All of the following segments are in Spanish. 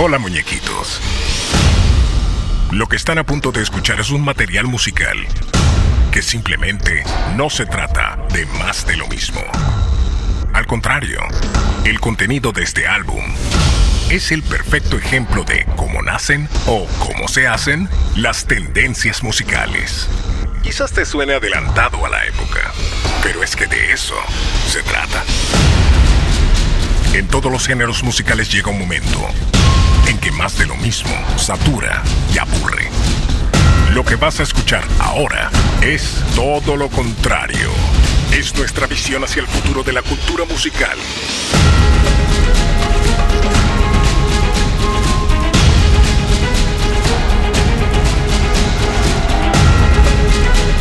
Hola muñequitos. Lo que están a punto de escuchar es un material musical que simplemente no se trata de más de lo mismo. Al contrario, el contenido de este álbum es el perfecto ejemplo de cómo nacen o cómo se hacen las tendencias musicales. Quizás te suene adelantado a la época, pero es que de eso se trata. En todos los géneros musicales llega un momento en que más de lo mismo satura y aburre. Lo que vas a escuchar ahora es todo lo contrario. Es nuestra visión hacia el futuro de la cultura musical.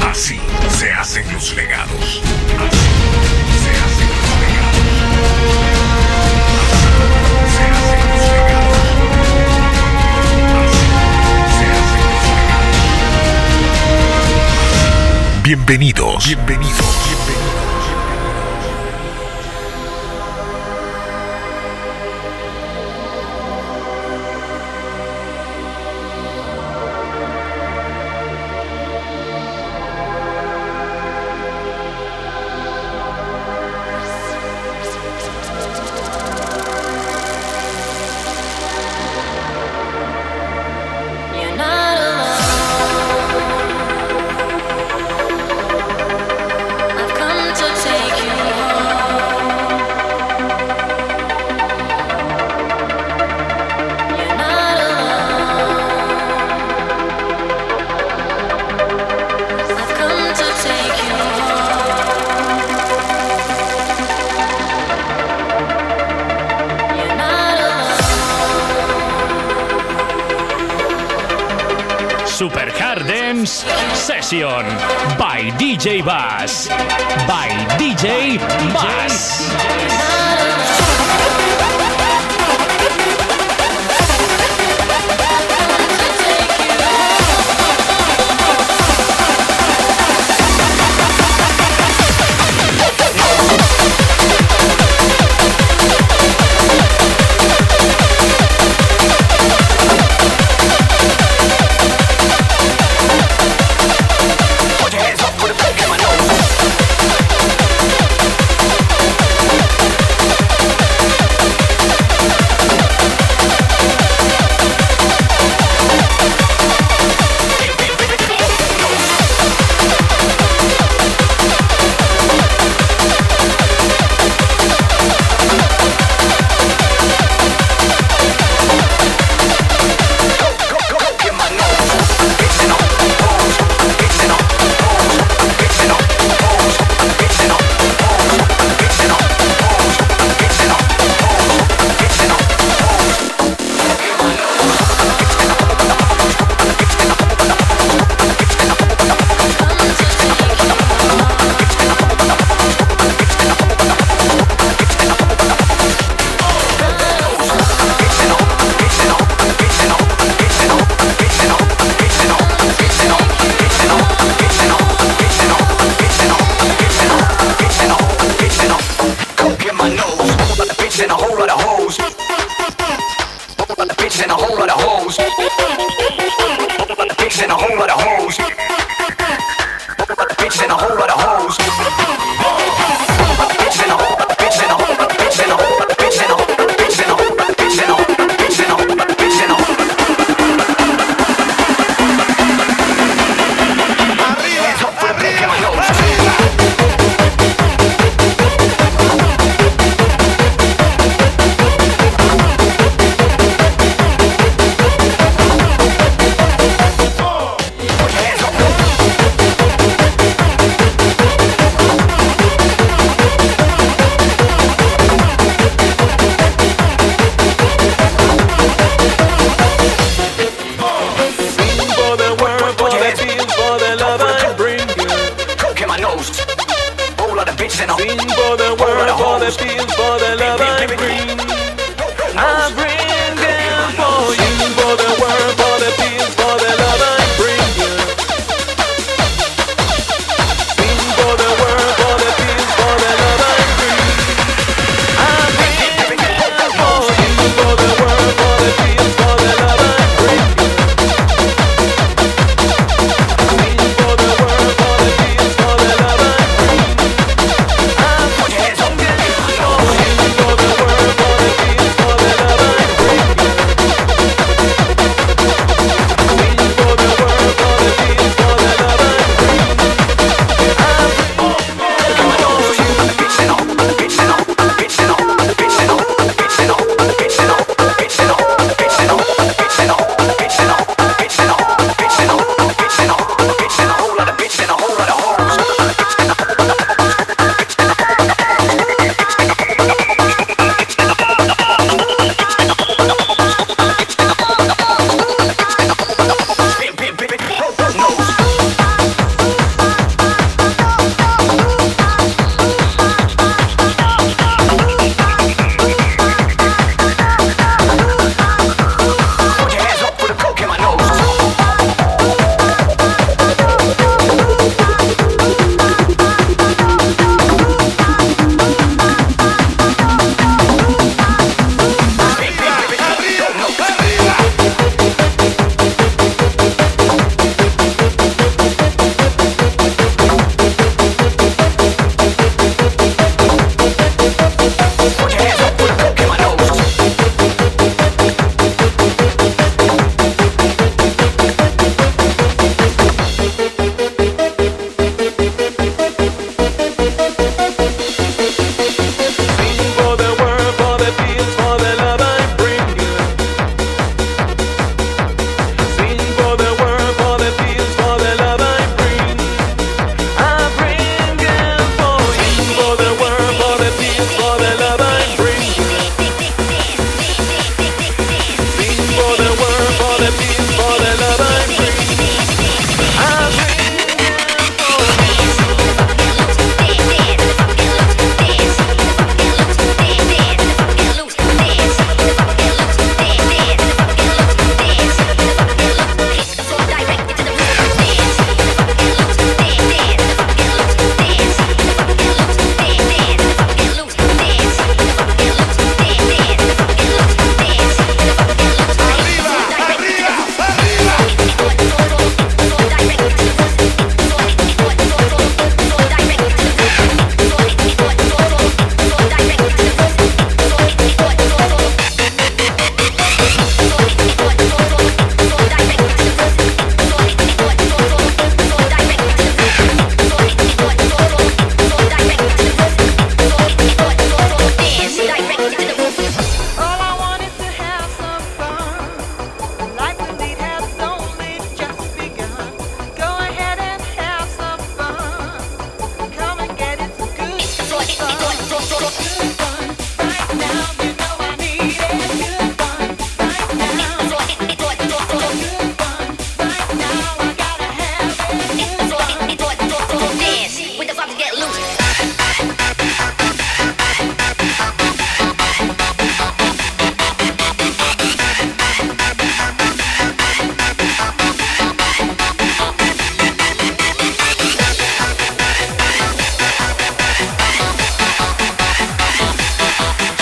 Así se hacen los legados. Así Bienvenidos, bienvenidos, Super Hard Dance Session by DJ Bass. By DJ Bass.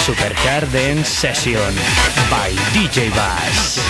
Supercar Dance Session by DJ Bass.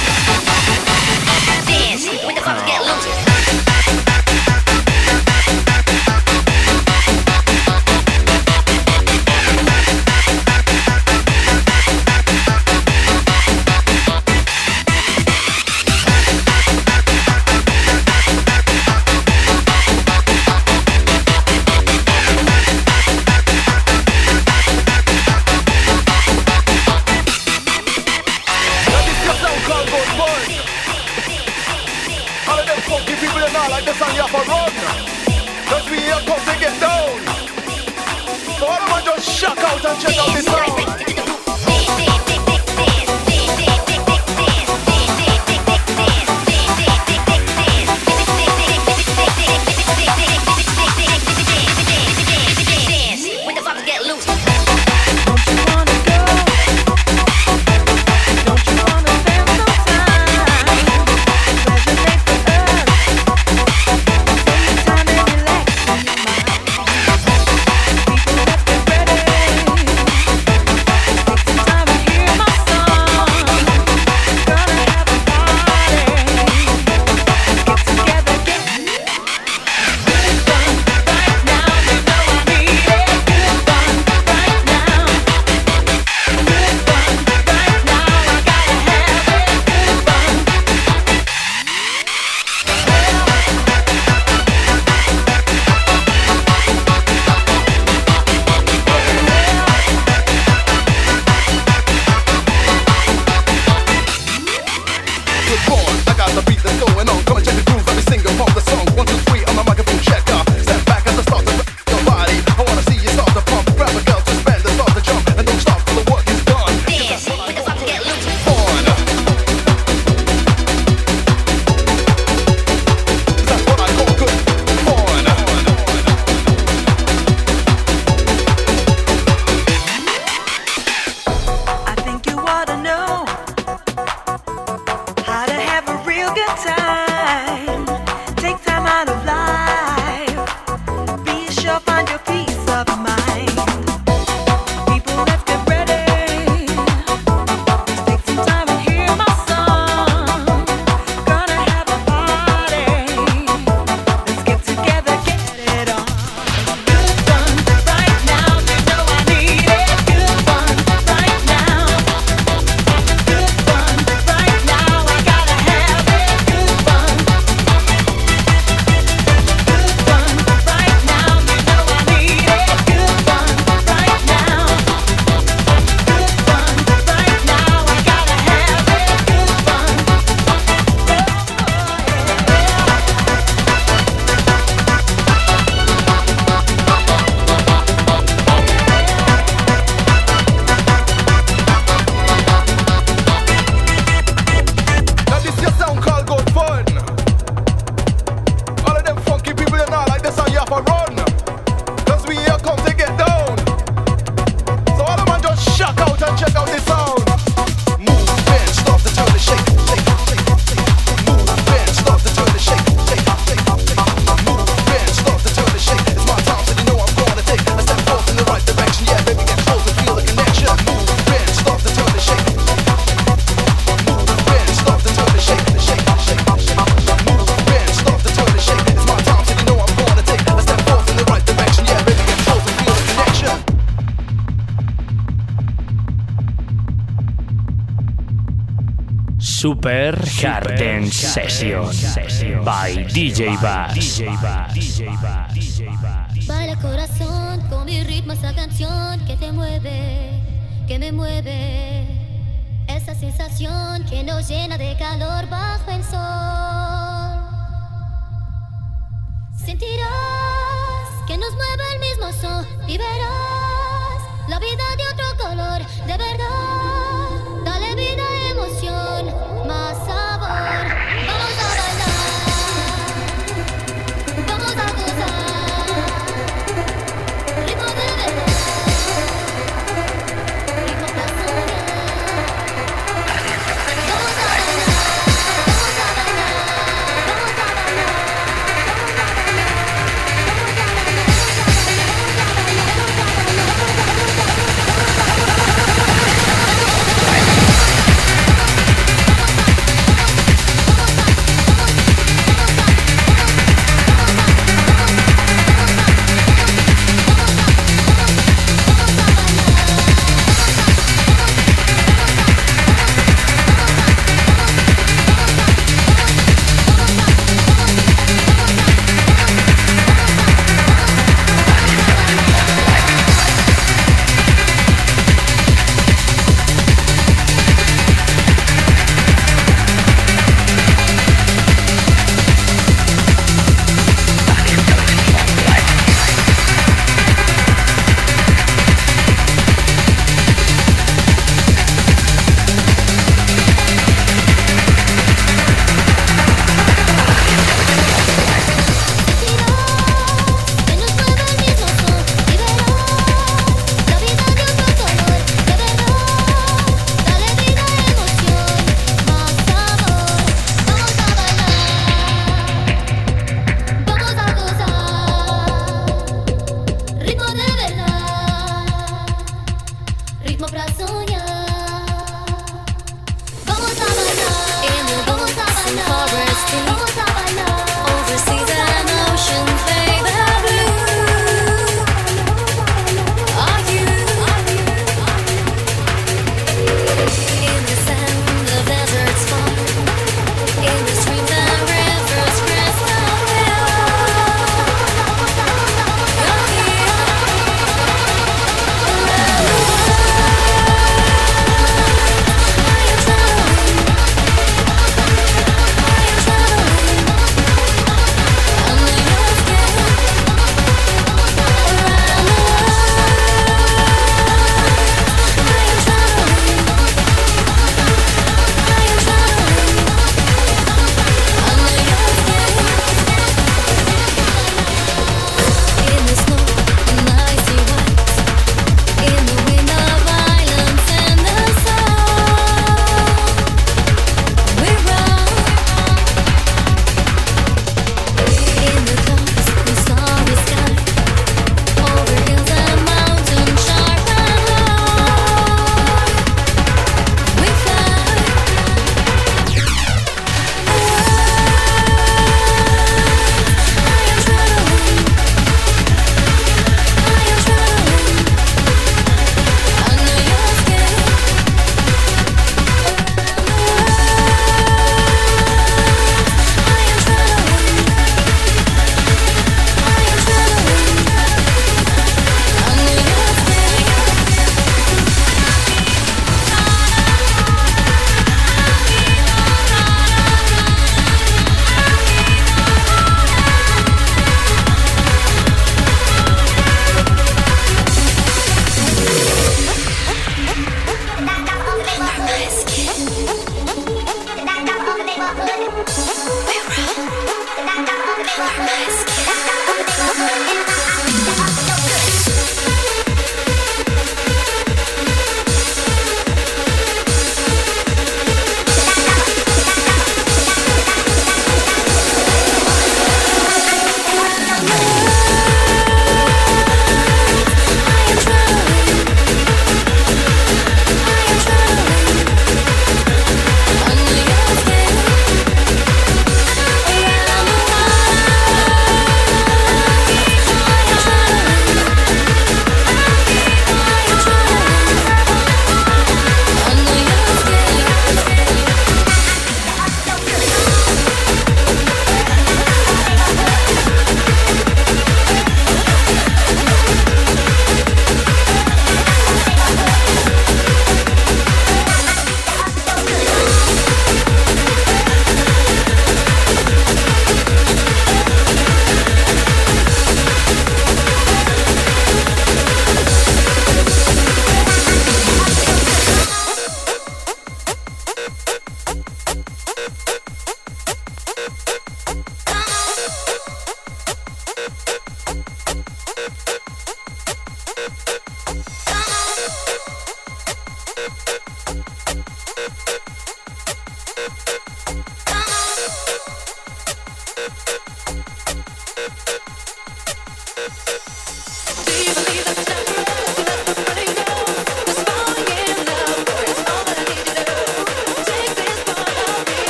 Session, Session by DJ Bass. Baila corazón con mi ritmo esa canción que te mueve, que me mueve. Esa sensación que nos llena de calor bajo el sol. Sentirás que nos mueve el mismo sol, liberar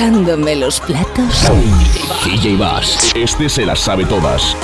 tocándome los platos. DJ Bass, este se las sabe todas.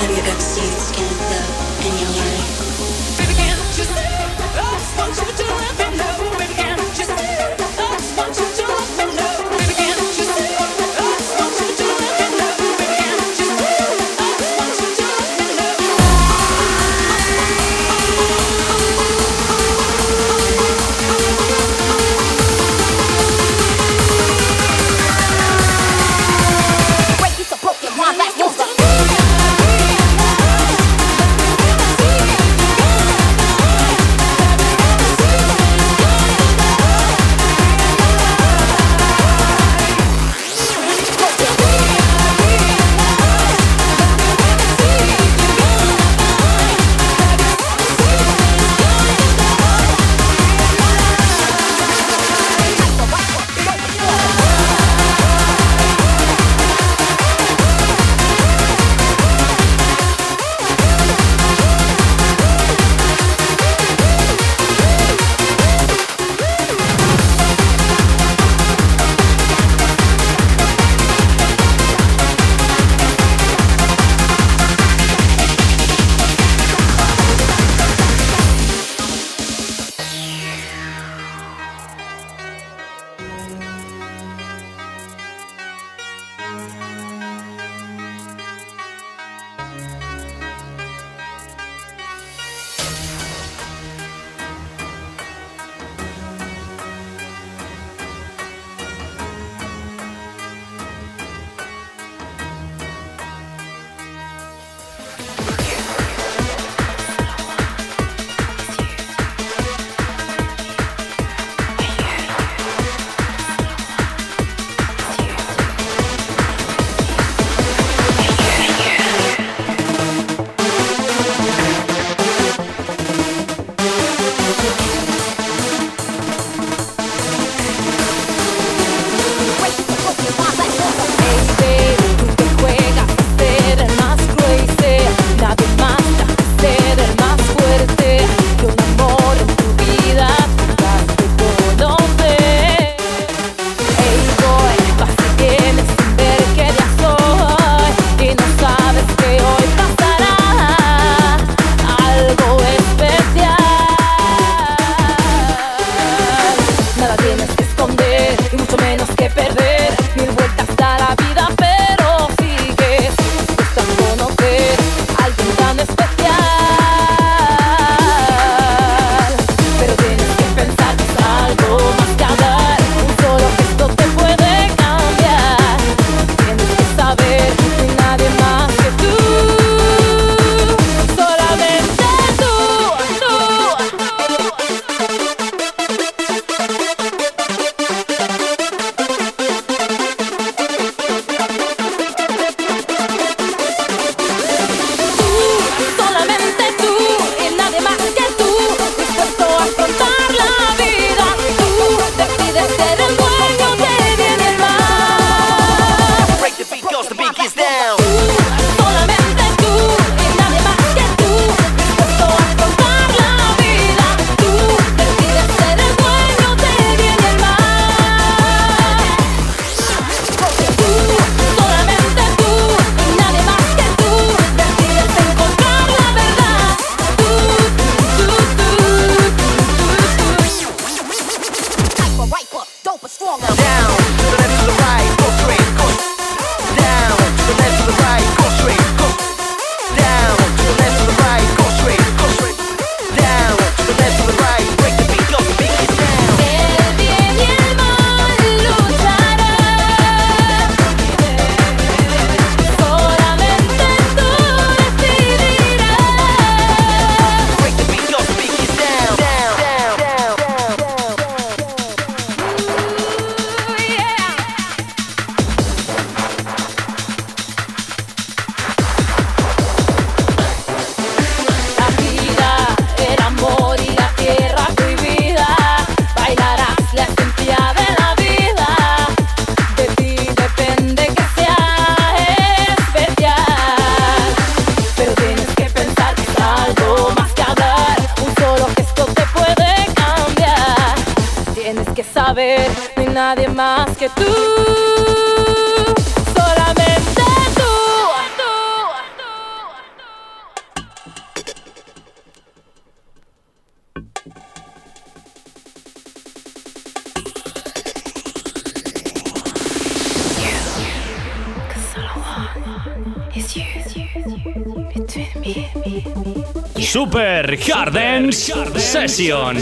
Super Garden Session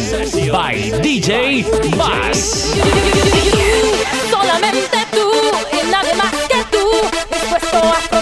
by DJ Bass. Solamente tú y nadie más que tú dispuesto a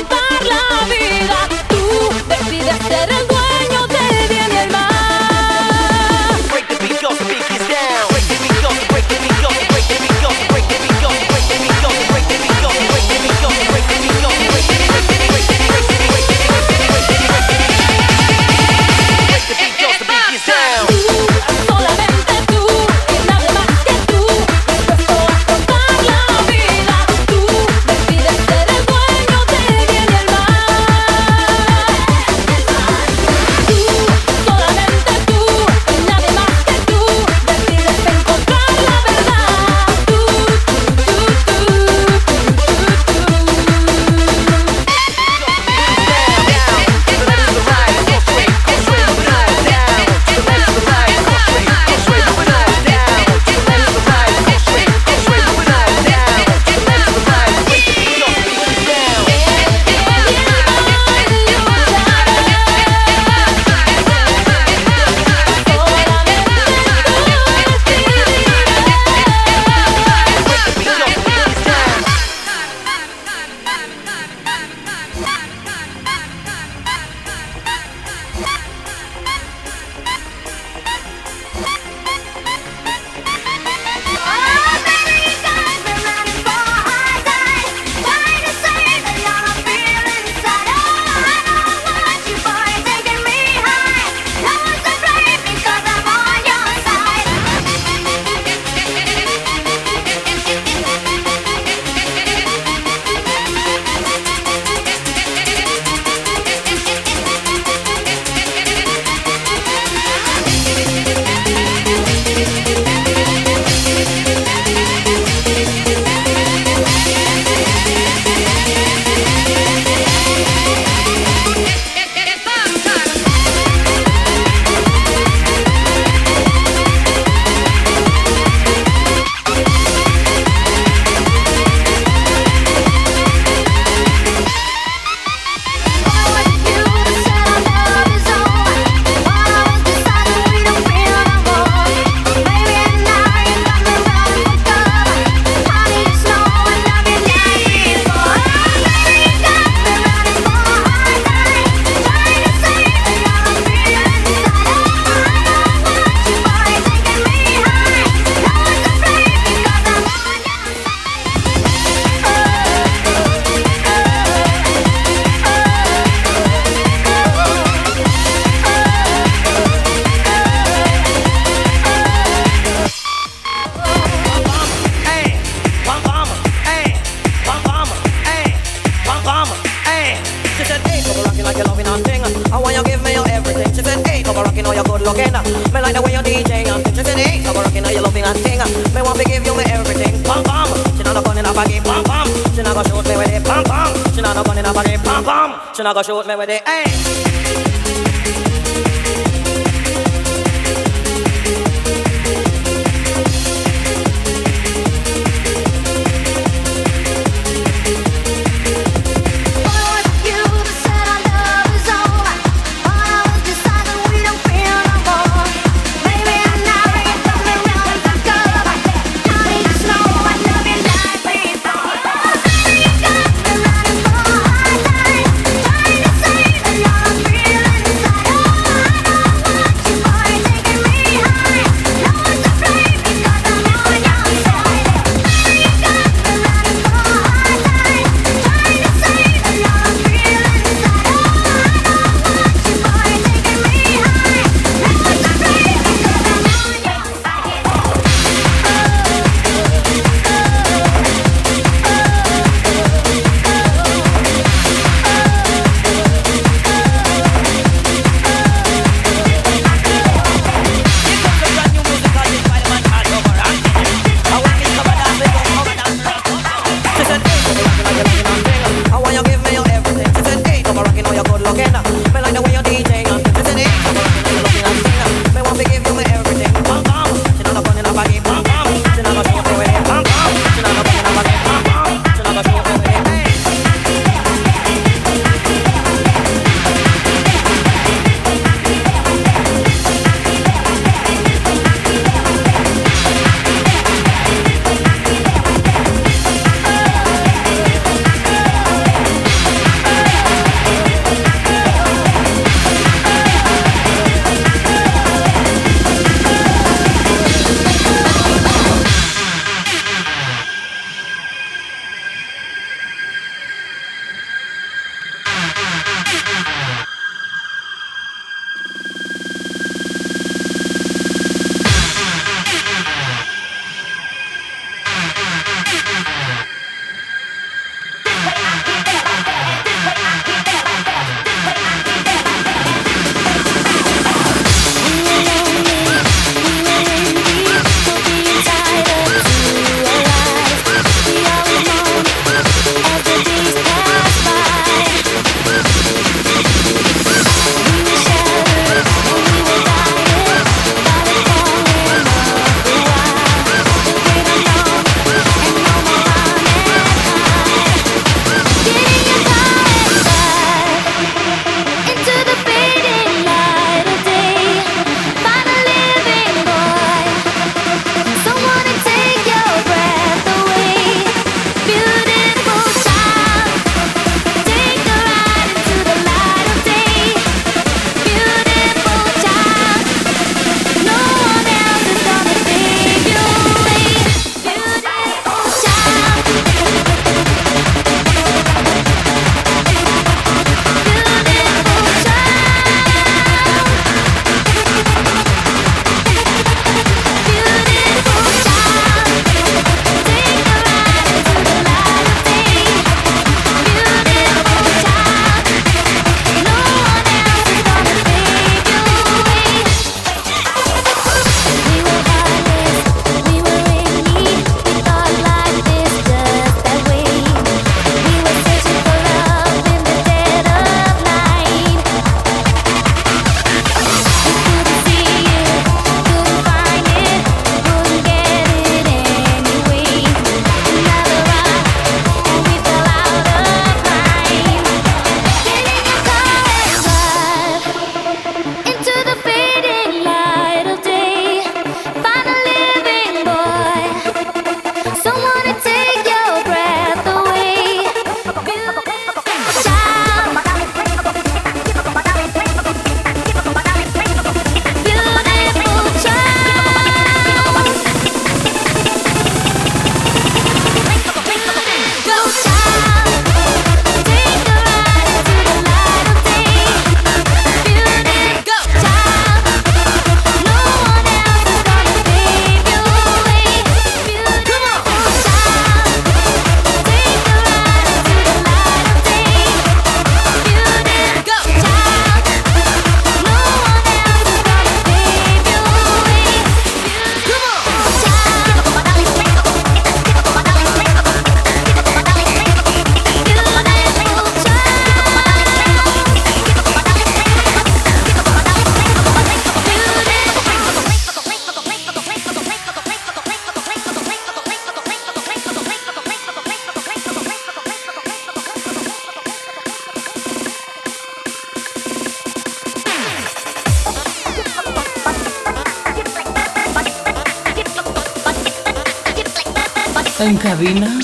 En cabina,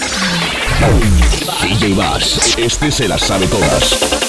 DJ Bass. Este se las sabe todas.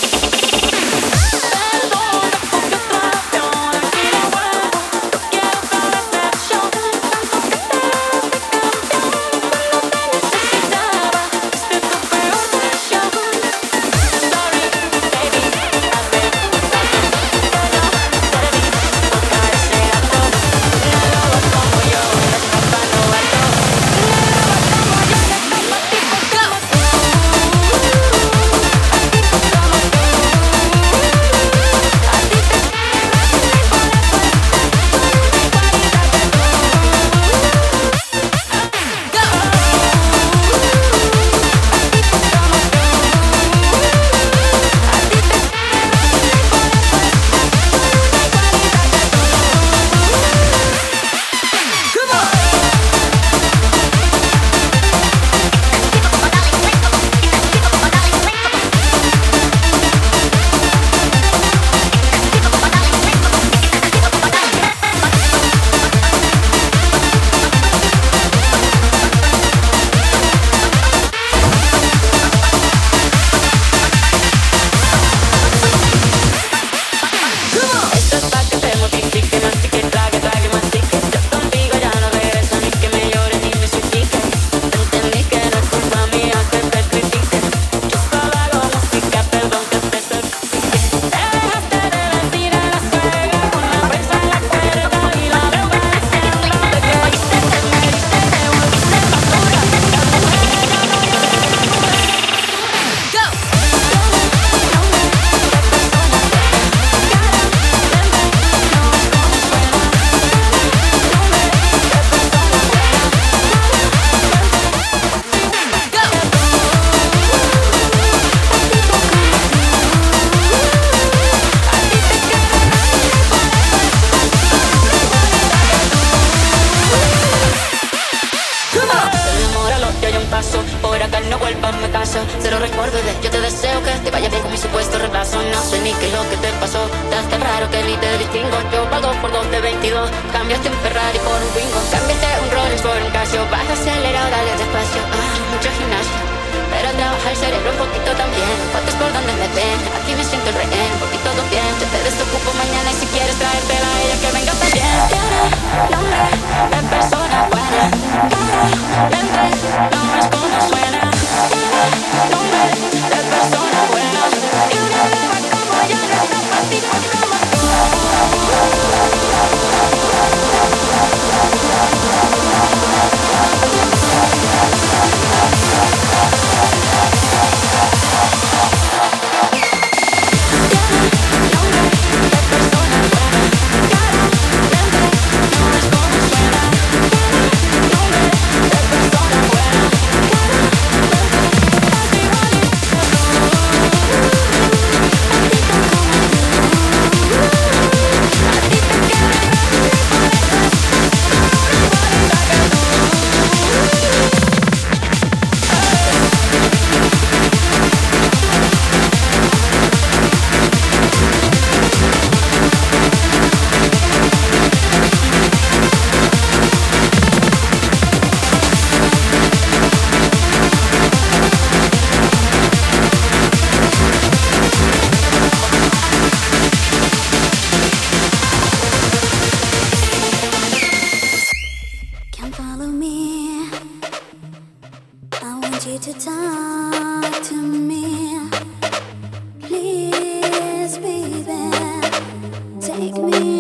Take me.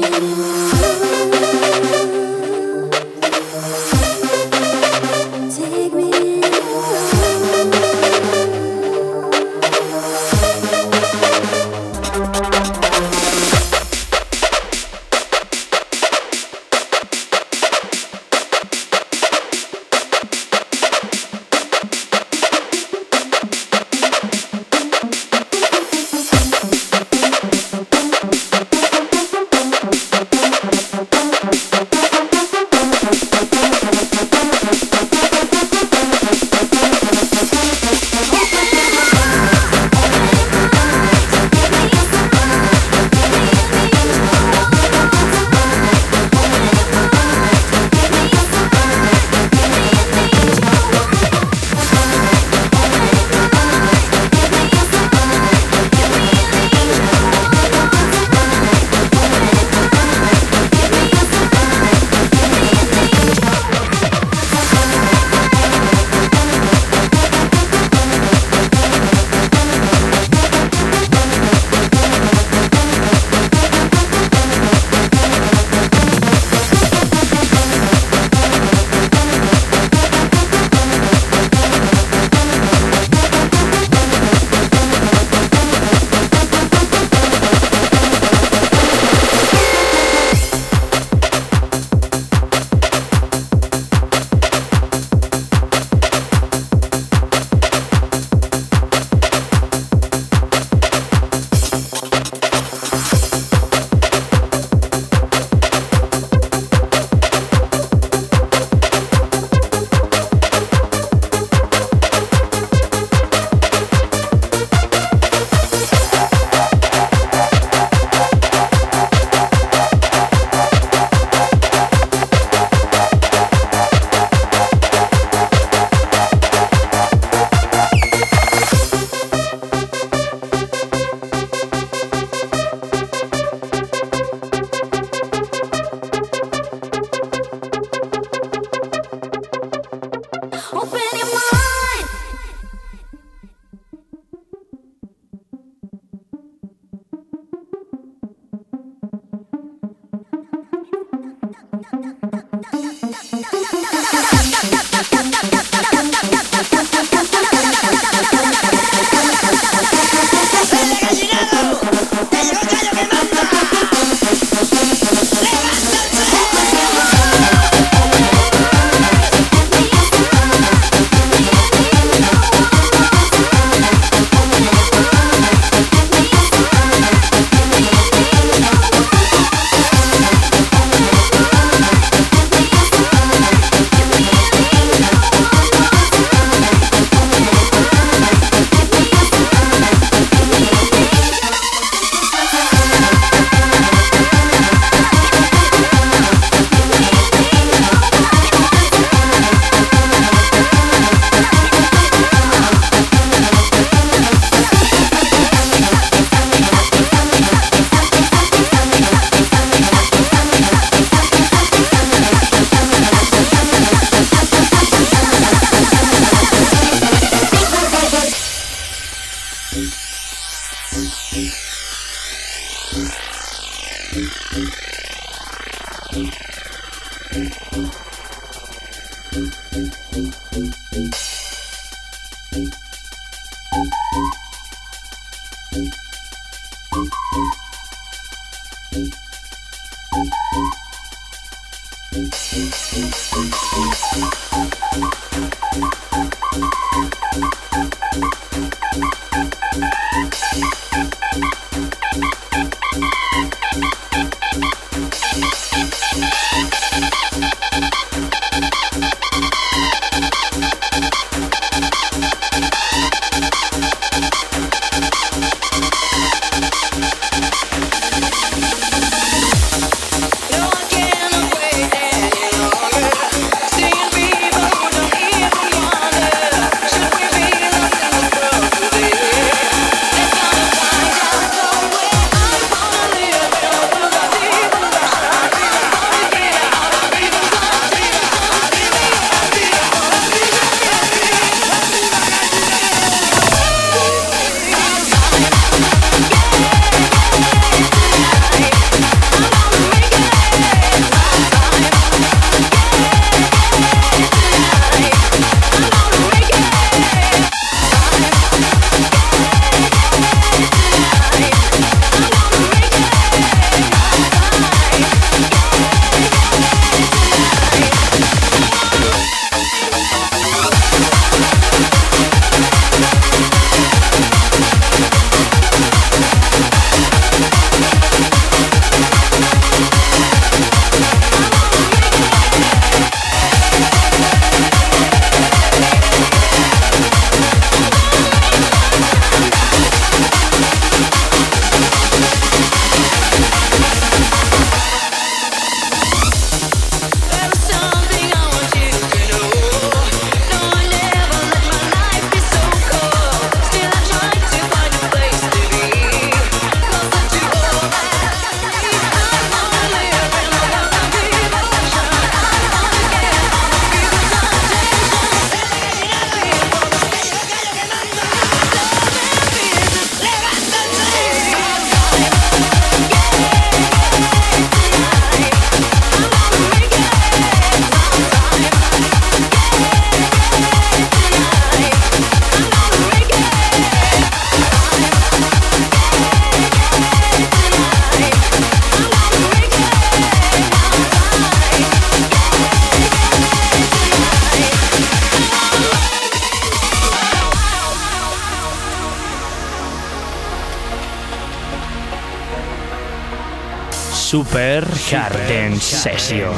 Super Garden Session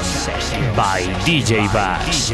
by DJ Bass.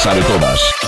Sabe todas.